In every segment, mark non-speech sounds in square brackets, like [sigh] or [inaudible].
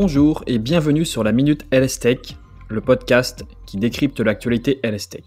Bonjour et bienvenue sur la Minute LS Tech, le podcast qui décrypte l'actualité LS Tech.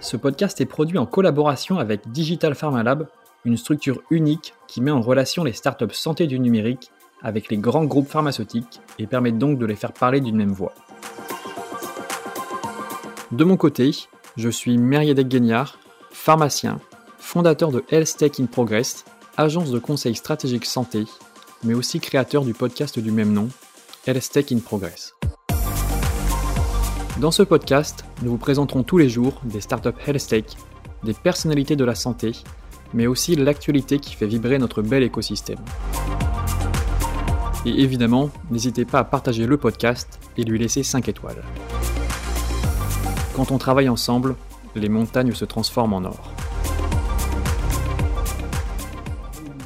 Ce podcast est produit en collaboration avec Digital Pharma Lab, une structure unique qui met en relation les startups santé du numérique avec les grands groupes pharmaceutiques et permet donc de les faire parler d'une même voix. De mon côté, je suis Meriadec Guignard, pharmacien, fondateur de Health Tech in Progress, agence de conseil stratégique santé, mais aussi créateur du podcast du même nom, Tech in Progress. Dans ce podcast, nous vous présenterons tous les jours des startups Health des personnalités de la santé, mais aussi l'actualité qui fait vibrer notre bel écosystème. Et évidemment, n'hésitez pas à partager le podcast et lui laisser 5 étoiles. Quand on travaille ensemble, les montagnes se transforment en or.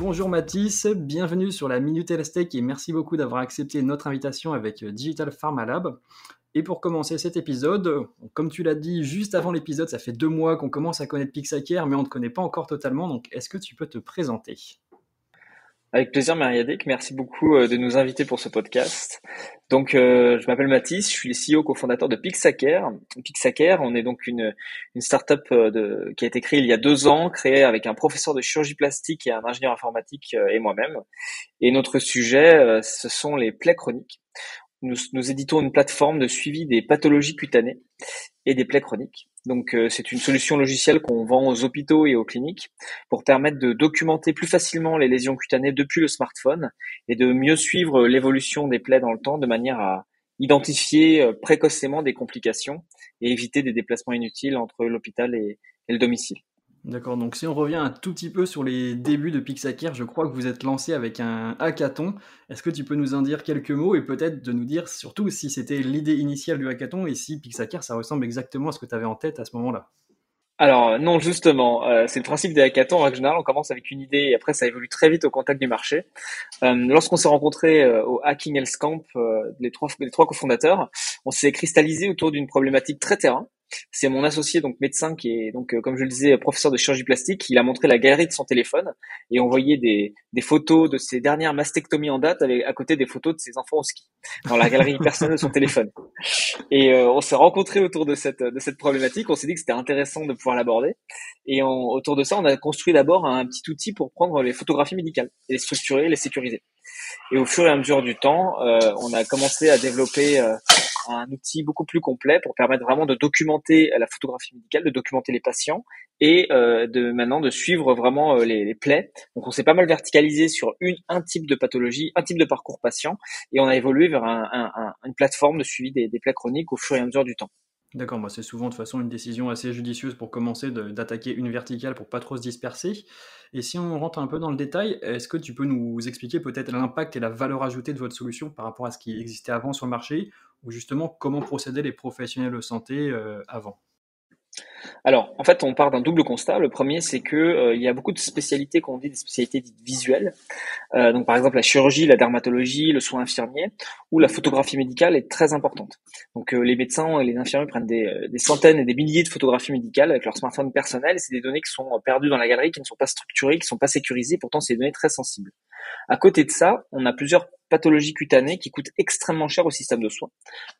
Bonjour Mathis, bienvenue sur la Minute Elastec et merci beaucoup d'avoir accepté notre invitation avec Digital Pharma Lab. Et pour commencer cet épisode, comme tu l'as dit juste avant l'épisode, ça fait deux mois qu'on commence à connaître Pixacare, mais on ne te connaît pas encore totalement, donc est-ce que tu peux te présenter? Avec plaisir, Mariadec. Merci beaucoup euh, de nous inviter pour ce podcast. Donc, euh, je m'appelle Mathis, je suis le CEO cofondateur de Pixacare. Pixacare, on est donc une, une startup euh, qui a été créée il y a deux ans, créée avec un professeur de chirurgie plastique et un ingénieur informatique et moi-même. Et notre sujet, ce sont les plaies chroniques. Nous éditons une plateforme de suivi des pathologies cutanées et des plaies chroniques. Donc euh, c'est une solution logicielle qu'on vend aux hôpitaux et aux cliniques pour permettre de documenter plus facilement les lésions cutanées depuis le smartphone et de mieux suivre l'évolution des plaies dans le temps de manière à identifier euh, précocement des complications et éviter des déplacements inutiles entre l'hôpital et le domicile. D'accord, donc si on revient un tout petit peu sur les débuts de Pixacare, je crois que vous êtes lancé avec un hackathon. Est-ce que tu peux nous en dire quelques mots et peut-être de nous dire surtout si c'était l'idée initiale du hackathon et si Pixacare ça ressemble exactement à ce que tu avais en tête à ce moment-là? Alors non, justement, euh, c'est le principe des hackathons. En règle générale, on commence avec une idée et après ça évolue très vite au contact du marché. Euh, lorsqu'on s'est rencontrés euh, au Hacking Health Camp, les trois les trois cofondateurs, on s'est cristallisé autour d'une problématique très terrain c'est mon associé, donc médecin, qui est donc, euh, comme je le disais, professeur de chirurgie plastique. Il a montré la galerie de son téléphone et on voyait des, des photos de ses dernières mastectomies en date avec, à côté des photos de ses enfants au ski dans la galerie [laughs] personnelle de son téléphone. Et euh, on s'est rencontrés autour de cette de cette problématique. On s'est dit que c'était intéressant de pouvoir l'aborder. Et autour de ça, on a construit d'abord un petit outil pour prendre les photographies médicales et les structurer, les sécuriser. Et au fur et à mesure du temps, euh, on a commencé à développer euh, un outil beaucoup plus complet pour permettre vraiment de documenter la photographie médicale, de documenter les patients et euh, de maintenant de suivre vraiment les, les, plaies. Donc on s'est pas mal verticalisé sur un type de pathologie, un type de parcours patient et on a évolué vers un, un, une plateforme de suivi des plaies chroniques au fur et à mesure du temps. D'accord, c'est souvent de toute façon une décision assez judicieuse pour commencer d'attaquer une verticale pour pas trop se disperser. Et si on rentre un peu dans le détail, est-ce que tu peux nous expliquer peut-être l'impact et la valeur ajoutée de votre solution par rapport à ce qui existait avant sur le marché, ou justement comment procédaient les professionnels de santé euh, avant? Alors, en fait, on part d'un double constat. Le premier, c'est que euh, il y a beaucoup de spécialités qu'on dit des spécialités dites visuelles. Euh, donc, par exemple, la chirurgie, la dermatologie, le soin infirmier, où la photographie médicale est très importante. Donc, euh, les médecins et les infirmiers prennent des, des, centaines et des milliers de photographies médicales avec leur smartphone personnel. C'est des données qui sont perdues dans la galerie, qui ne sont pas structurées, qui ne sont pas sécurisées. Pourtant, c'est des données très sensibles. À côté de ça, on a plusieurs pathologies cutanées qui coûtent extrêmement cher au système de soins.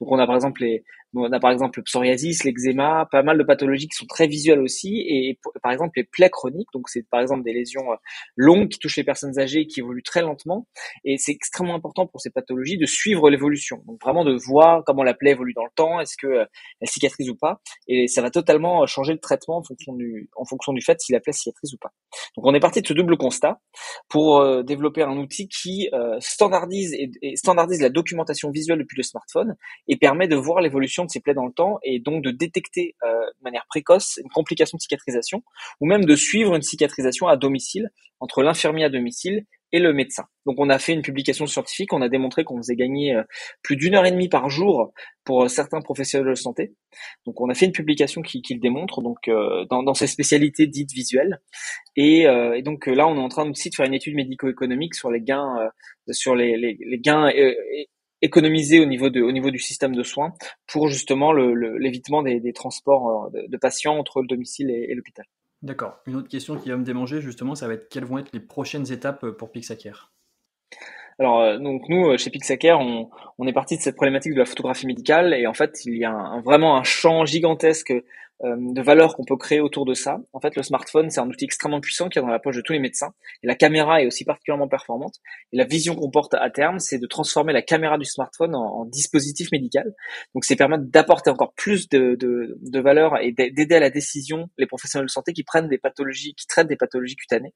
Donc on a par exemple les, on a par exemple le psoriasis, l'eczéma, pas mal de pathologies qui sont très visuelles aussi, et par exemple les plaies chroniques, donc c'est par exemple des lésions euh, longues qui touchent les personnes âgées et qui évoluent très lentement, et c'est extrêmement important pour ces pathologies de suivre l'évolution, donc vraiment de voir comment la plaie évolue dans le temps, est-ce que euh, elle cicatrise ou pas, et ça va totalement changer le traitement en fonction du, en fonction du fait si la plaie cicatrise ou pas. Donc on est parti de ce double constat pour euh, développer un outil qui standardise et, standardise la documentation visuelle depuis le smartphone et permet de voir l'évolution de ces plaies dans le temps et donc de détecter euh, de manière précoce une complication de cicatrisation ou même de suivre une cicatrisation à domicile entre l'infirmier à domicile et le médecin. Donc on a fait une publication scientifique, on a démontré qu'on faisait gagner euh, plus d'une heure et demie par jour pour euh, certains professionnels de santé. Donc on a fait une publication qui, le démontre, donc dans, ces spécialités dites visuelles. Et, donc là on est en train aussi de faire une étude médico-économique sur les gains, sur les, les, les gains économisés au niveau de, au niveau du système de soins pour justement l'évitement le, des, des, transports de, de, patients entre le domicile et, et l'hôpital. D'accord. Une autre question qui va me démanger, justement, ça va être quelles vont être les prochaines étapes pour Pixacare? Alors donc nous chez Pixacare, on, on est parti de cette problématique de la photographie médicale et en fait il y a un, vraiment un champ gigantesque euh, de valeur qu'on peut créer autour de ça. En fait, le smartphone, c'est un outil extrêmement puissant qui est dans la poche de tous les médecins. Et la caméra est aussi particulièrement performante. Et la vision qu'on porte à terme, c'est de transformer la caméra du smartphone en, dispositif médical. Donc, c'est permettre d'apporter encore plus de, de, de valeur et d'aider à la décision les professionnels de santé qui prennent des pathologies, qui traitent des pathologies cutanées.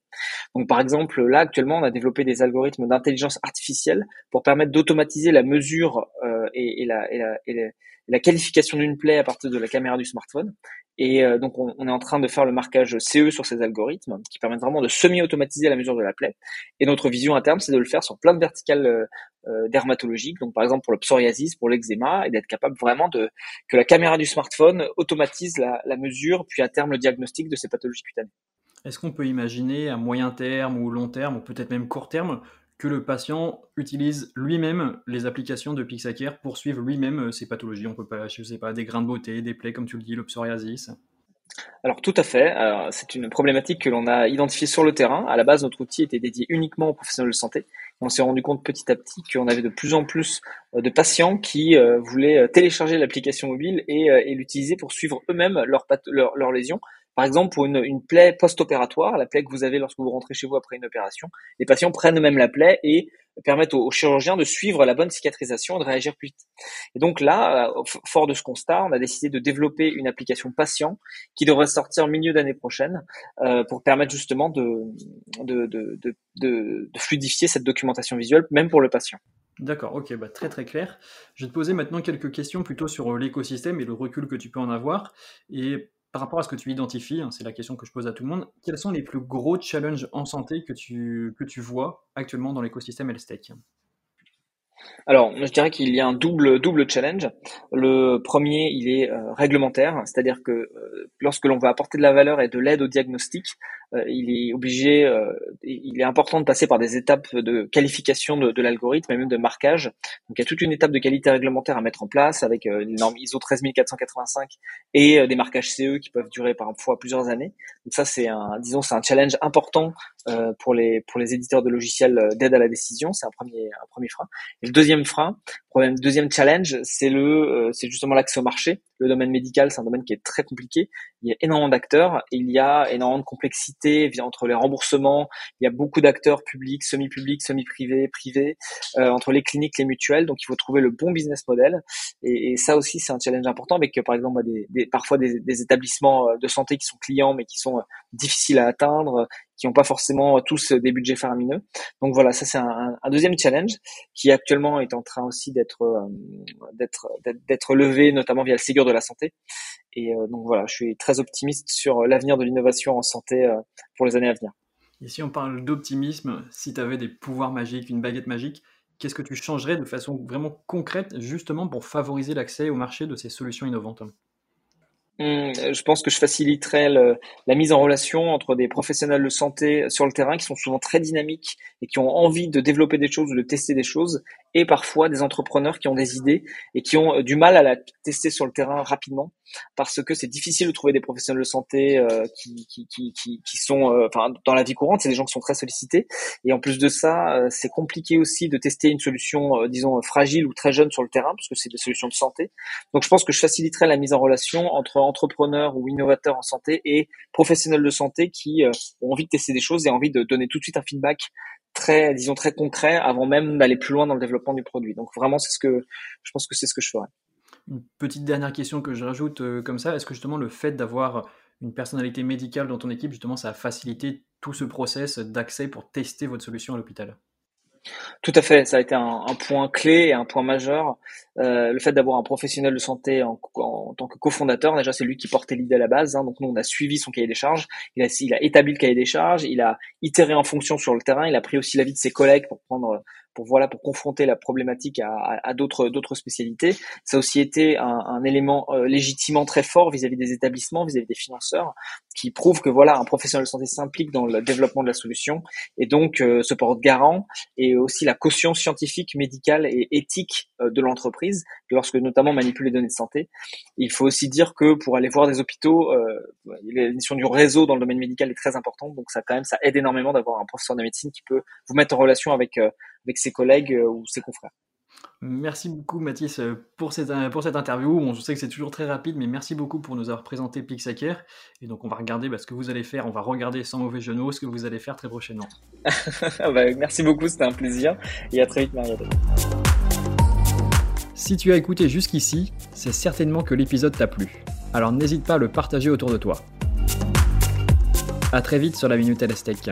Donc, par exemple, là, actuellement, on a développé des algorithmes d'intelligence artificielle pour permettre d'automatiser la mesure euh, et, la, qualification d'une plaie à partir de la caméra du smartphone. Et euh, donc, on, est en train de faire le marquage CE sur ces algorithmes qui permettent vraiment de semi-automatiser la mesure de la plaie. Et notre vision à terme, c'est de le faire sur plein de verticales euh, euh, dermatologiques. Donc, par exemple, pour le psoriasis, pour l'eczéma, et d'être capable vraiment que la caméra du smartphone automatise la, la mesure, puis à terme le diagnostic de ces pathologies cutanées. Est-ce qu'on peut imaginer à moyen terme ou long terme, ou peut-être même court terme, que le patient utilise lui-même les applications de Pixacare pour suivre lui-même euh, ses pathologies. On peut pas, je sais pas, des grains de beauté, des plaies, comme tu le dis, le psoriasis. Alors tout à fait, c'est une problématique que l'on a identifiée sur le terrain. À la base, notre outil était dédié uniquement aux professionnels de santé. On s'est rendu compte petit à petit qu'on avait de plus en plus euh, de patients qui euh, voulaient télécharger l'application mobile et, l'utiliser pour suivre eux-mêmes leurs leur, leur lésions par exemple, pour une, plaie post-opératoire, la plaie que vous avez lorsque vous rentrez chez vous après une opération, les patients prennent même la plaie et permettent aux, chirurgiens de suivre la bonne cicatrisation et de réagir plus vite. Et donc là, euh, fort de ce constat, on a décidé de développer une application patient qui devrait sortir milieu d'année prochaine euh, pour permettre justement de de, de, de, de, fluidifier cette documentation visuelle, même pour le patient. D'accord, ok, bah très très clair. Je vais te poser maintenant quelques questions plutôt sur euh, l'écosystème et le recul que tu peux en avoir. Et par rapport à ce que tu identifies, hein, c'est la question que je pose à tout le monde, quels sont les plus gros challenges en santé que tu, vois actuellement dans l'écosystème HealthTech alors, je dirais qu'il y a un double double challenge. Le premier, il est euh, réglementaire, c'est-à-dire que euh, lorsque l'on veut apporter de la valeur et de l'aide au diagnostic, euh, il est obligé, il est important de passer par des étapes de qualification de, de l'algorithme et même de marquage. Donc, il y a toute une étape de qualité réglementaire à mettre en place avec une norme ISO 13485 et des marquages CE qui peuvent durer parfois plusieurs années. Donc ça, c'est un, disons, c'est un challenge important pour les pour les éditeurs de logiciels d'aide à la décision. C'est un premier un premier frein. Et le deuxième frein, problème, deuxième challenge, c'est le, euh, c'est justement l'accès au marché. Le domaine médical, c'est un domaine qui est très compliqué. Il y a énormément d'acteurs, il y a énormément de complexité entre les remboursements. Il y a beaucoup d'acteurs publics, semi-publics, semi-privés, privés, euh, entre les cliniques, les mutuelles. Donc, il faut trouver le bon business model. Et, ça aussi, c'est un challenge important, avec par exemple des, des parfois des, des, établissements euh, de santé qui sont clients, mais qui sont difficiles à atteindre, qui n'ont pas forcément tous des budgets faramineux. Donc voilà, ça c'est un, deuxième challenge qui actuellement est en train aussi d'être euh, d'être d'être levé, notamment via le Ségur de la santé. Et euh, donc voilà, je suis très optimiste sur l'avenir de l'innovation en santé euh, pour les années à venir. Et si on parle d'optimisme, si tu avais des pouvoirs magiques, une baguette magique, qu'est-ce que tu changerais de façon vraiment concrète justement pour favoriser l'accès au marché de ces solutions innovantes? Je pense que je faciliterais la mise en relation entre des professionnels de santé sur le terrain qui sont souvent très dynamiques et qui ont envie de développer des choses ou de tester des choses, et parfois des entrepreneurs qui ont des idées et qui ont euh, du mal à la tester sur le terrain rapidement parce que c'est difficile de trouver des professionnels de santé euh, qui, qui, qui, qui, sont euh, enfin dans la vie courante, c'est des gens qui sont très sollicités et en plus de ça, c'est compliqué aussi de tester une solution disons fragile ou très jeune sur le terrain parce que c'est des solutions de santé. Donc je pense que je faciliterais la mise en relation entre entrepreneurs ou innovateurs en santé et professionnels de santé qui ont envie de tester des choses et envie de donner tout de suite un feedback disons, très concret avant même d'aller plus loin dans le développement du produit. Donc vraiment, c'est ce que, je pense que c'est ce que je ferais. Une petite dernière question que je rajoute euh, comme ça, est-ce que justement le fait d'avoir une personnalité médicale dans ton équipe, justement, ça a facilité tout ce process d'accès pour tester votre solution à l'hôpital? Tout à fait, ça a été un, point clé et un point majeur. Euh, le fait d'avoir un professionnel de santé en, en tant que cofondateur, déjà c'est lui qui portait l'idée à la base. Hein, donc nous on a suivi son cahier des charges, il a, il a établi le cahier des charges, il a itéré en fonction sur le terrain, il a pris aussi l'avis de ses collègues pour prendre pour voilà pour confronter la problématique à, à, à d'autres d'autres spécialités. Ça a aussi été un, un élément euh, légitimement très fort vis-à-vis des établissements, vis-à-vis des financeurs, qui prouve que voilà un professionnel de santé s'implique dans le développement de la solution et donc euh, se porte garant et aussi la caution scientifique, médicale et éthique euh, de l'entreprise lorsque notamment manipule les données de santé. Il faut aussi dire que pour aller voir des hôpitaux, euh, la du réseau dans le domaine médical est très importante, donc ça quand même ça aide énormément d'avoir un professeur de médecine qui peut vous mettre en relation avec avec ses collègues ou ses confrères. Merci beaucoup Mathis pour cette, pour cette interview. On sait que c'est toujours très rapide, mais merci beaucoup pour nous avoir présenté Pixaker. Et donc on va regarder bah, ce que vous allez faire, on va regarder sans mauvais genoux ce que vous allez faire très prochainement. [laughs] bah, merci beaucoup, c'était un plaisir. Et à très vite Mariette. Si tu as écouté jusqu'ici, c'est certainement que l'épisode t'a plu. Alors n'hésite pas à le partager autour de toi. A très vite sur la Minute LSTech.